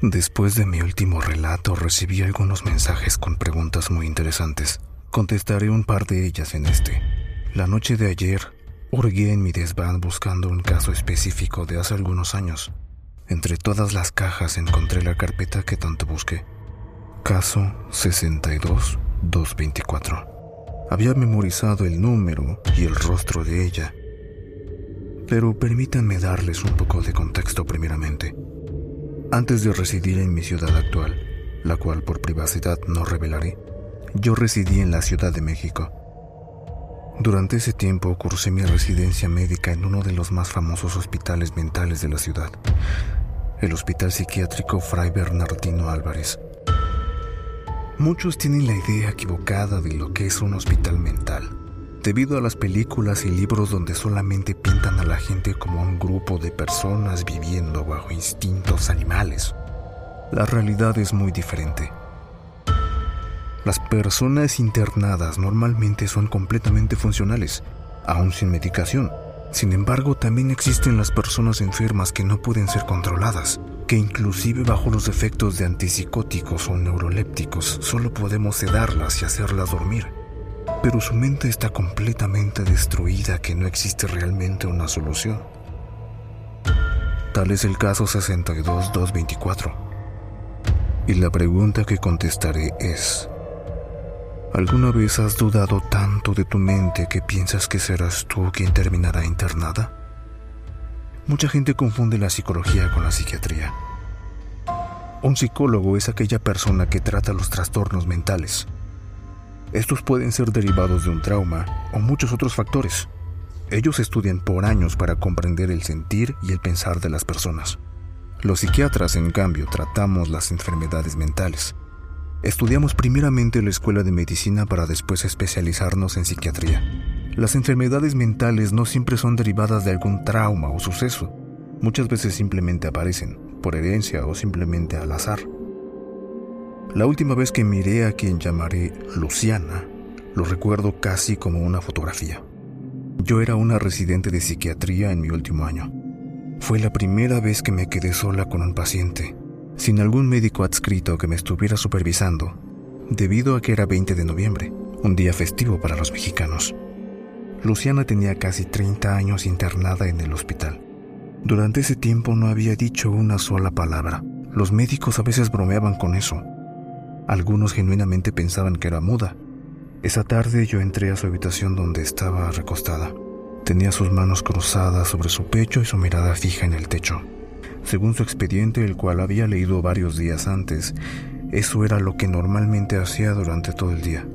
Después de mi último relato recibí algunos mensajes con preguntas muy interesantes. Contestaré un par de ellas en este. La noche de ayer, hurgué en mi desván buscando un caso específico de hace algunos años. Entre todas las cajas encontré la carpeta que tanto busqué. Caso 62224. Había memorizado el número y el rostro de ella. Pero permítanme darles un poco de contexto primeramente. Antes de residir en mi ciudad actual, la cual por privacidad no revelaré, yo residí en la Ciudad de México. Durante ese tiempo cursé mi residencia médica en uno de los más famosos hospitales mentales de la ciudad, el Hospital Psiquiátrico Fray Bernardino Álvarez. Muchos tienen la idea equivocada de lo que es un hospital mental, debido a las películas y libros donde solamente pintan a la gente como un grupo de personas viviendo bajo instintos animales. La realidad es muy diferente. Las personas internadas normalmente son completamente funcionales, aún sin medicación. Sin embargo, también existen las personas enfermas que no pueden ser controladas, que inclusive bajo los efectos de antipsicóticos o neurolépticos solo podemos sedarlas y hacerlas dormir. Pero su mente está completamente destruida que no existe realmente una solución. Tal es el caso 62224. Y la pregunta que contestaré es, ¿alguna vez has dudado tanto de tu mente que piensas que serás tú quien terminará internada? Mucha gente confunde la psicología con la psiquiatría. Un psicólogo es aquella persona que trata los trastornos mentales. Estos pueden ser derivados de un trauma o muchos otros factores. Ellos estudian por años para comprender el sentir y el pensar de las personas. Los psiquiatras, en cambio, tratamos las enfermedades mentales. Estudiamos primeramente la escuela de medicina para después especializarnos en psiquiatría. Las enfermedades mentales no siempre son derivadas de algún trauma o suceso. Muchas veces simplemente aparecen, por herencia o simplemente al azar. La última vez que miré a quien llamaré Luciana, lo recuerdo casi como una fotografía. Yo era una residente de psiquiatría en mi último año. Fue la primera vez que me quedé sola con un paciente, sin algún médico adscrito que me estuviera supervisando, debido a que era 20 de noviembre, un día festivo para los mexicanos. Luciana tenía casi 30 años internada en el hospital. Durante ese tiempo no había dicho una sola palabra. Los médicos a veces bromeaban con eso. Algunos genuinamente pensaban que era muda. Esa tarde yo entré a su habitación donde estaba recostada. Tenía sus manos cruzadas sobre su pecho y su mirada fija en el techo. Según su expediente, el cual había leído varios días antes, eso era lo que normalmente hacía durante todo el día.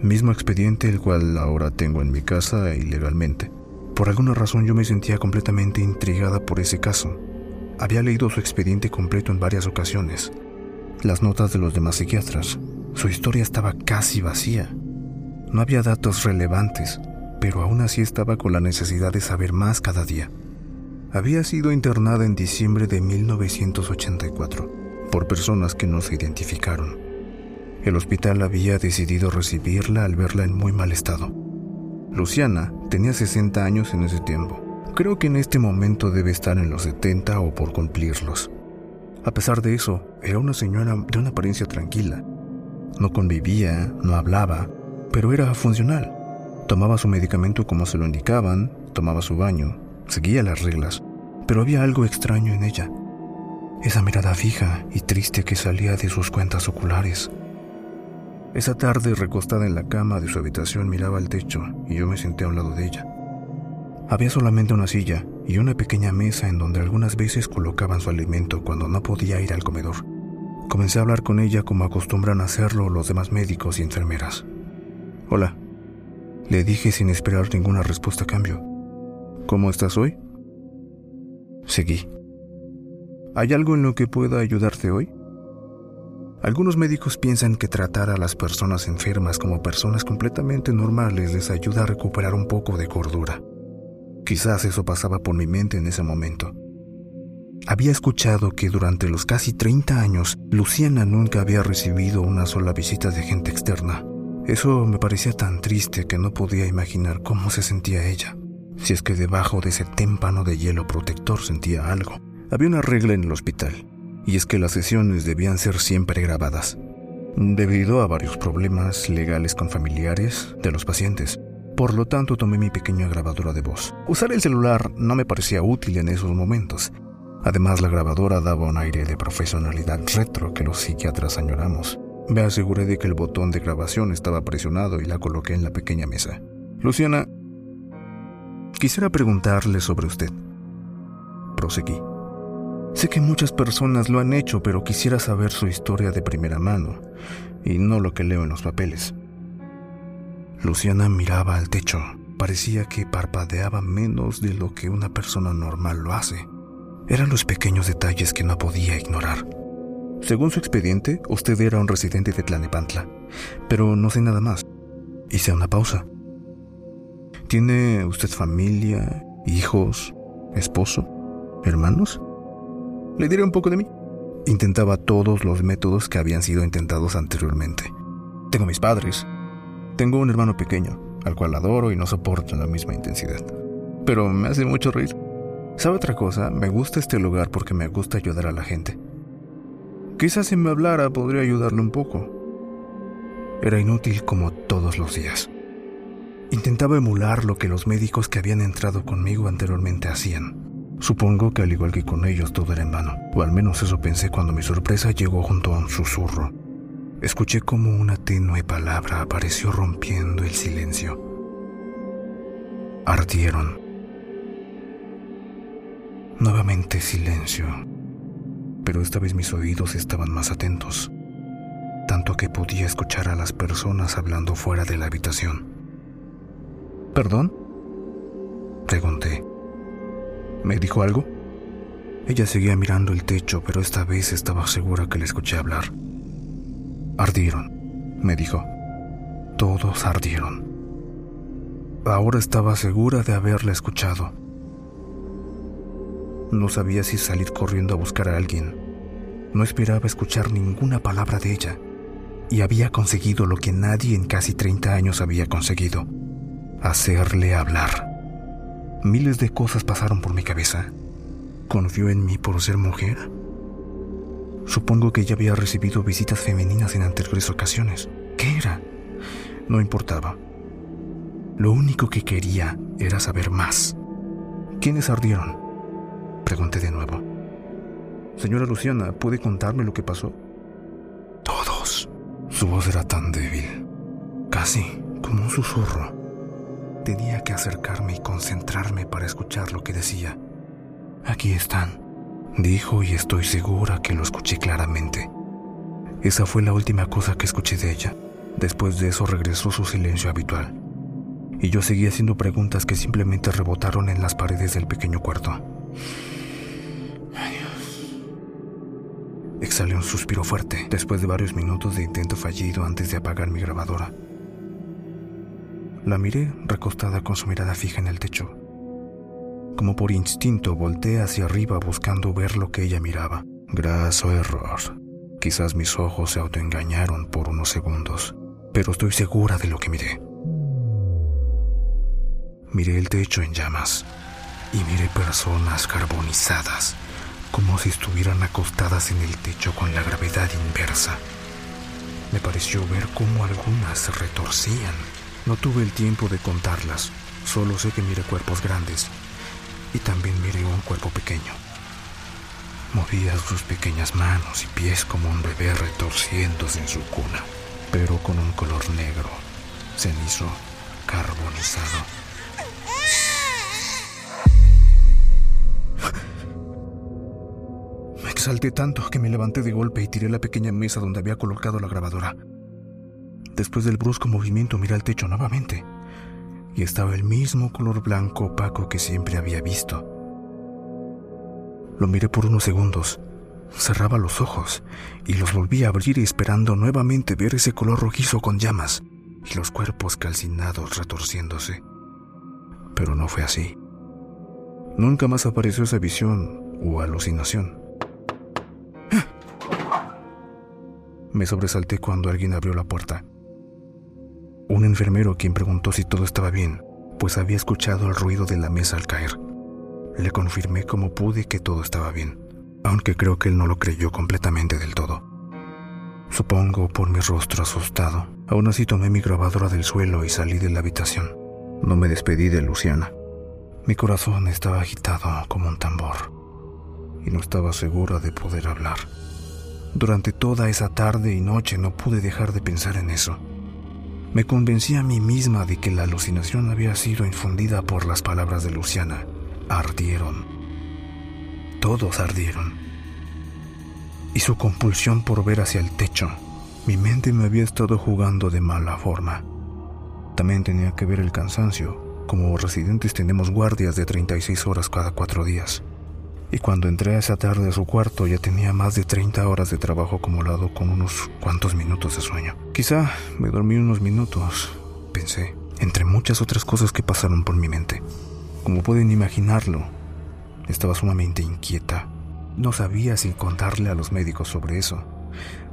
Mismo expediente el cual ahora tengo en mi casa ilegalmente. Por alguna razón yo me sentía completamente intrigada por ese caso. Había leído su expediente completo en varias ocasiones, las notas de los demás psiquiatras. Su historia estaba casi vacía. No había datos relevantes, pero aún así estaba con la necesidad de saber más cada día. Había sido internada en diciembre de 1984 por personas que no se identificaron. El hospital había decidido recibirla al verla en muy mal estado. Luciana tenía 60 años en ese tiempo. Creo que en este momento debe estar en los 70 o por cumplirlos. A pesar de eso, era una señora de una apariencia tranquila. No convivía, no hablaba, pero era funcional. Tomaba su medicamento como se lo indicaban, tomaba su baño, seguía las reglas, pero había algo extraño en ella. Esa mirada fija y triste que salía de sus cuentas oculares. Esa tarde, recostada en la cama de su habitación, miraba al techo y yo me senté a un lado de ella. Había solamente una silla y una pequeña mesa en donde algunas veces colocaban su alimento cuando no podía ir al comedor. Comencé a hablar con ella como acostumbran hacerlo los demás médicos y enfermeras. Hola, le dije sin esperar ninguna respuesta a cambio. ¿Cómo estás hoy? Seguí. ¿Hay algo en lo que pueda ayudarte hoy? Algunos médicos piensan que tratar a las personas enfermas como personas completamente normales les ayuda a recuperar un poco de cordura. Quizás eso pasaba por mi mente en ese momento. Había escuchado que durante los casi 30 años Luciana nunca había recibido una sola visita de gente externa. Eso me parecía tan triste que no podía imaginar cómo se sentía ella, si es que debajo de ese témpano de hielo protector sentía algo. Había una regla en el hospital y es que las sesiones debían ser siempre grabadas, debido a varios problemas legales con familiares de los pacientes. Por lo tanto, tomé mi pequeña grabadora de voz. Usar el celular no me parecía útil en esos momentos. Además, la grabadora daba un aire de profesionalidad retro que los psiquiatras añoramos. Me aseguré de que el botón de grabación estaba presionado y la coloqué en la pequeña mesa. Luciana, quisiera preguntarle sobre usted. Proseguí. Sé que muchas personas lo han hecho, pero quisiera saber su historia de primera mano y no lo que leo en los papeles. Luciana miraba al techo. Parecía que parpadeaba menos de lo que una persona normal lo hace. Eran los pequeños detalles que no podía ignorar. Según su expediente, usted era un residente de Tlanepantla, pero no sé nada más. Hice una pausa. ¿Tiene usted familia, hijos, esposo, hermanos? Le diré un poco de mí. Intentaba todos los métodos que habían sido intentados anteriormente. Tengo mis padres, tengo un hermano pequeño, al cual adoro y no soporto la misma intensidad. Pero me hace mucho reír. ¿Sabe otra cosa? Me gusta este lugar porque me gusta ayudar a la gente. Quizás si me hablara podría ayudarle un poco. Era inútil como todos los días. Intentaba emular lo que los médicos que habían entrado conmigo anteriormente hacían. Supongo que al igual que con ellos todo era en vano, o al menos eso pensé cuando mi sorpresa llegó junto a un susurro. Escuché como una tenue palabra apareció rompiendo el silencio. Ardieron. Nuevamente silencio, pero esta vez mis oídos estaban más atentos, tanto que podía escuchar a las personas hablando fuera de la habitación. ¿Perdón? Pregunté. ¿Me dijo algo? Ella seguía mirando el techo, pero esta vez estaba segura que le escuché hablar. Ardieron, me dijo. Todos ardieron. Ahora estaba segura de haberla escuchado. No sabía si salir corriendo a buscar a alguien. No esperaba escuchar ninguna palabra de ella. Y había conseguido lo que nadie en casi 30 años había conseguido. Hacerle hablar. Miles de cosas pasaron por mi cabeza. ¿Confió en mí por ser mujer? Supongo que ella había recibido visitas femeninas en anteriores ocasiones. ¿Qué era? No importaba. Lo único que quería era saber más. ¿Quiénes ardieron? Pregunté de nuevo. Señora Luciana, ¿puede contarme lo que pasó? Todos. Su voz era tan débil, casi como un susurro. Tenía que acercarme y concentrarme para escuchar lo que decía. Aquí están dijo y estoy segura que lo escuché claramente. Esa fue la última cosa que escuché de ella. Después de eso regresó su silencio habitual. Y yo seguí haciendo preguntas que simplemente rebotaron en las paredes del pequeño cuarto. Exhalé un suspiro fuerte después de varios minutos de intento fallido antes de apagar mi grabadora. La miré recostada con su mirada fija en el techo. Como por instinto volteé hacia arriba buscando ver lo que ella miraba. Graso error. Quizás mis ojos se autoengañaron por unos segundos, pero estoy segura de lo que miré. Miré el techo en llamas y miré personas carbonizadas, como si estuvieran acostadas en el techo con la gravedad inversa. Me pareció ver cómo algunas retorcían. No tuve el tiempo de contarlas, solo sé que miré cuerpos grandes, y también miré un cuerpo pequeño. Movía sus pequeñas manos y pies como un bebé retorciéndose en su cuna, pero con un color negro, cenizo, carbonizado. Me exalté tanto que me levanté de golpe y tiré la pequeña mesa donde había colocado la grabadora. Después del brusco movimiento miré al techo nuevamente y estaba el mismo color blanco opaco que siempre había visto. Lo miré por unos segundos, cerraba los ojos y los volví a abrir esperando nuevamente ver ese color rojizo con llamas y los cuerpos calcinados retorciéndose. Pero no fue así. Nunca más apareció esa visión o alucinación. Me sobresalté cuando alguien abrió la puerta. Un enfermero quien preguntó si todo estaba bien, pues había escuchado el ruido de la mesa al caer. Le confirmé como pude que todo estaba bien. aunque creo que él no lo creyó completamente del todo. Supongo por mi rostro asustado. Aún así tomé mi grabadora del suelo y salí de la habitación. No me despedí de Luciana. Mi corazón estaba agitado como un tambor y no estaba segura de poder hablar. Durante toda esa tarde y noche no pude dejar de pensar en eso. Me convencí a mí misma de que la alucinación había sido infundida por las palabras de Luciana. Ardieron. Todos ardieron y su compulsión por ver hacia el techo. Mi mente me había estado jugando de mala forma. También tenía que ver el cansancio. Como residentes tenemos guardias de 36 horas cada cuatro días. Y cuando entré esa tarde a su cuarto ya tenía más de 30 horas de trabajo acumulado con unos cuantos minutos de sueño. Quizá me dormí unos minutos, pensé, entre muchas otras cosas que pasaron por mi mente. Como pueden imaginarlo, estaba sumamente inquieta no sabía si contarle a los médicos sobre eso.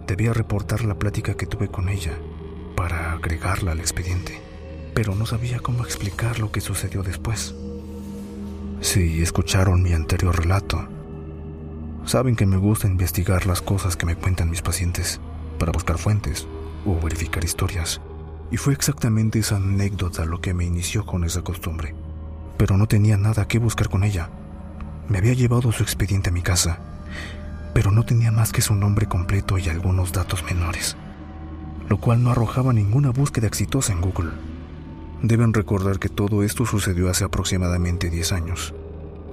Debía reportar la plática que tuve con ella para agregarla al expediente, pero no sabía cómo explicar lo que sucedió después. Si escucharon mi anterior relato, saben que me gusta investigar las cosas que me cuentan mis pacientes para buscar fuentes o verificar historias. Y fue exactamente esa anécdota lo que me inició con esa costumbre. Pero no tenía nada que buscar con ella. Me había llevado su expediente a mi casa, pero no tenía más que su nombre completo y algunos datos menores, lo cual no arrojaba ninguna búsqueda exitosa en Google. Deben recordar que todo esto sucedió hace aproximadamente 10 años.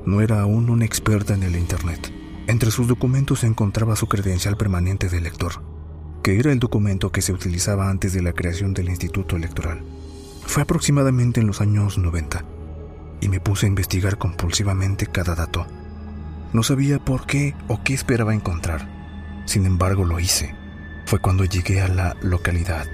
No era aún una experta en el Internet. Entre sus documentos se encontraba su credencial permanente de elector, que era el documento que se utilizaba antes de la creación del Instituto Electoral. Fue aproximadamente en los años 90 y me puse a investigar compulsivamente cada dato. No sabía por qué o qué esperaba encontrar. Sin embargo, lo hice. Fue cuando llegué a la localidad.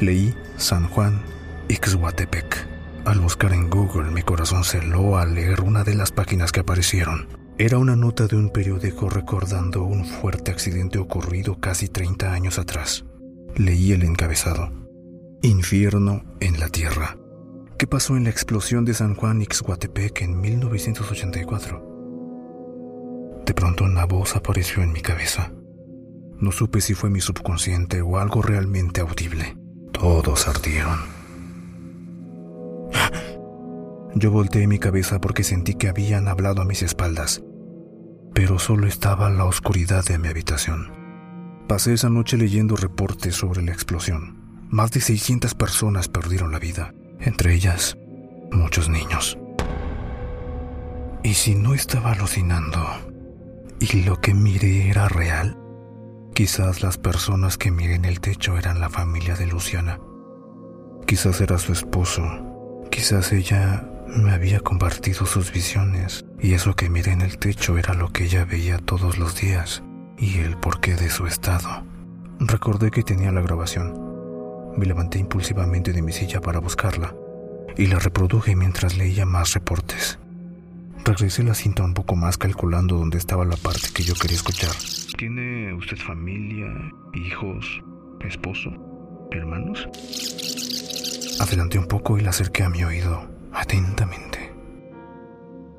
Leí San Juan Ixhuatepec. Al buscar en Google, mi corazón se al leer una de las páginas que aparecieron. Era una nota de un periódico recordando un fuerte accidente ocurrido casi 30 años atrás. Leí el encabezado. Infierno en la Tierra. ¿Qué pasó en la explosión de San Juan Ixhuatepec en 1984? De pronto una voz apareció en mi cabeza. No supe si fue mi subconsciente o algo realmente audible. Todos ardieron. Yo volteé mi cabeza porque sentí que habían hablado a mis espaldas, pero solo estaba la oscuridad de mi habitación. Pasé esa noche leyendo reportes sobre la explosión. Más de 600 personas perdieron la vida entre ellas muchos niños. ¿Y si no estaba alucinando y lo que miré era real? Quizás las personas que miré en el techo eran la familia de Luciana. Quizás era su esposo. Quizás ella me había compartido sus visiones y eso que miré en el techo era lo que ella veía todos los días y el porqué de su estado. Recordé que tenía la grabación me levanté impulsivamente de mi silla para buscarla y la reproduje mientras leía más reportes. Regresé la cinta un poco más calculando dónde estaba la parte que yo quería escuchar. ¿Tiene usted familia, hijos, esposo, hermanos? Adelanté un poco y la acerqué a mi oído, atentamente.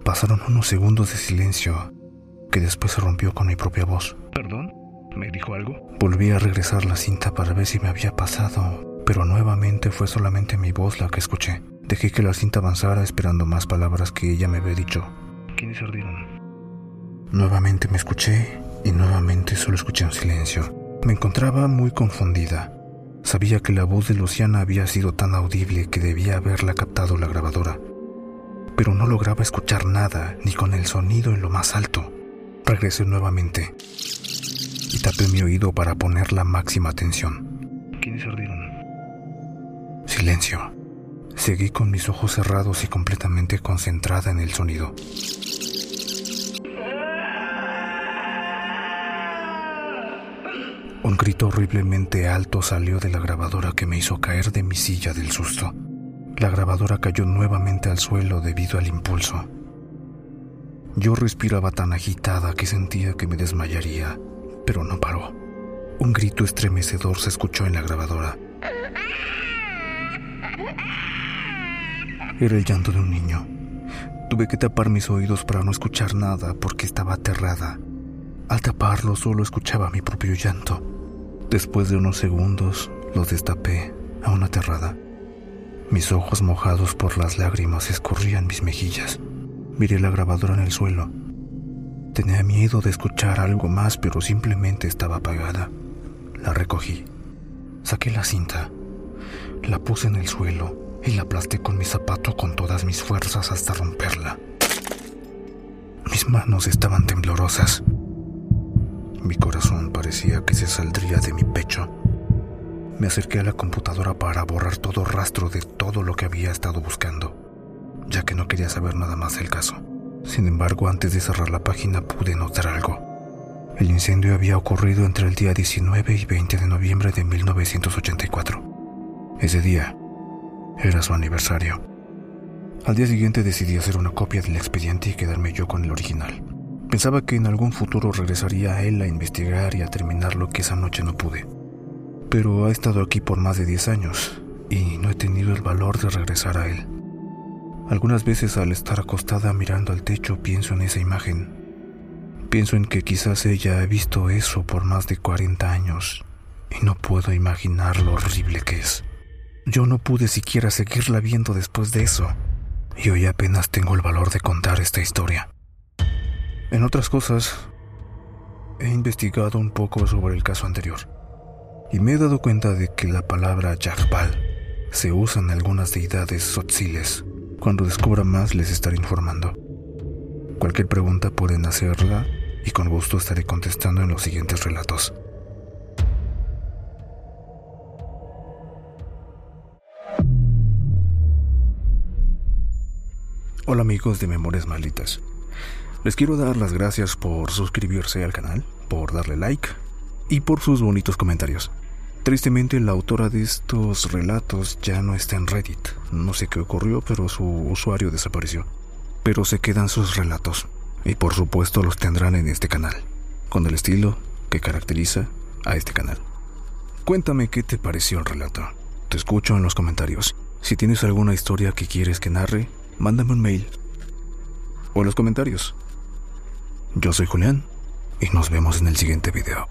Pasaron unos segundos de silencio que después se rompió con mi propia voz. ¿Perdón? ¿Me dijo algo? Volví a regresar la cinta para ver si me había pasado pero nuevamente fue solamente mi voz la que escuché. Dejé que la cinta avanzara esperando más palabras que ella me había dicho. ¿Quiénes ardieron? Nuevamente me escuché y nuevamente solo escuché un silencio. Me encontraba muy confundida. Sabía que la voz de Luciana había sido tan audible que debía haberla captado la grabadora, pero no lograba escuchar nada ni con el sonido en lo más alto. Regresé nuevamente y tapé mi oído para poner la máxima atención. ¿Quiénes ardieron? Silencio. Seguí con mis ojos cerrados y completamente concentrada en el sonido. Un grito horriblemente alto salió de la grabadora que me hizo caer de mi silla del susto. La grabadora cayó nuevamente al suelo debido al impulso. Yo respiraba tan agitada que sentía que me desmayaría, pero no paró. Un grito estremecedor se escuchó en la grabadora. Era el llanto de un niño. Tuve que tapar mis oídos para no escuchar nada porque estaba aterrada. Al taparlo solo escuchaba mi propio llanto. Después de unos segundos los destapé, aún aterrada. Mis ojos mojados por las lágrimas escurrían mis mejillas. Miré la grabadora en el suelo. Tenía miedo de escuchar algo más, pero simplemente estaba apagada. La recogí. Saqué la cinta. La puse en el suelo y la aplasté con mi zapato con todas mis fuerzas hasta romperla. Mis manos estaban temblorosas. Mi corazón parecía que se saldría de mi pecho. Me acerqué a la computadora para borrar todo rastro de todo lo que había estado buscando, ya que no quería saber nada más del caso. Sin embargo, antes de cerrar la página pude notar algo. El incendio había ocurrido entre el día 19 y 20 de noviembre de 1984. Ese día, era su aniversario. Al día siguiente decidí hacer una copia del expediente y quedarme yo con el original. Pensaba que en algún futuro regresaría a él a investigar y a terminar lo que esa noche no pude. Pero ha estado aquí por más de 10 años y no he tenido el valor de regresar a él. Algunas veces al estar acostada mirando al techo pienso en esa imagen. Pienso en que quizás ella ha visto eso por más de 40 años y no puedo imaginar lo horrible que es. Yo no pude siquiera seguirla viendo después de eso, y hoy apenas tengo el valor de contar esta historia. En otras cosas, he investigado un poco sobre el caso anterior, y me he dado cuenta de que la palabra Yagbal se usa en algunas deidades sotziles. Cuando descubra más les estaré informando. Cualquier pregunta pueden hacerla y con gusto estaré contestando en los siguientes relatos. Hola amigos de Memorias Malditas. Les quiero dar las gracias por suscribirse al canal, por darle like y por sus bonitos comentarios. Tristemente la autora de estos relatos ya no está en Reddit. No sé qué ocurrió, pero su usuario desapareció. Pero se quedan sus relatos y por supuesto los tendrán en este canal, con el estilo que caracteriza a este canal. Cuéntame qué te pareció el relato. Te escucho en los comentarios. Si tienes alguna historia que quieres que narre, mándame un mail o en los comentarios. Yo soy Julián y nos vemos en el siguiente video.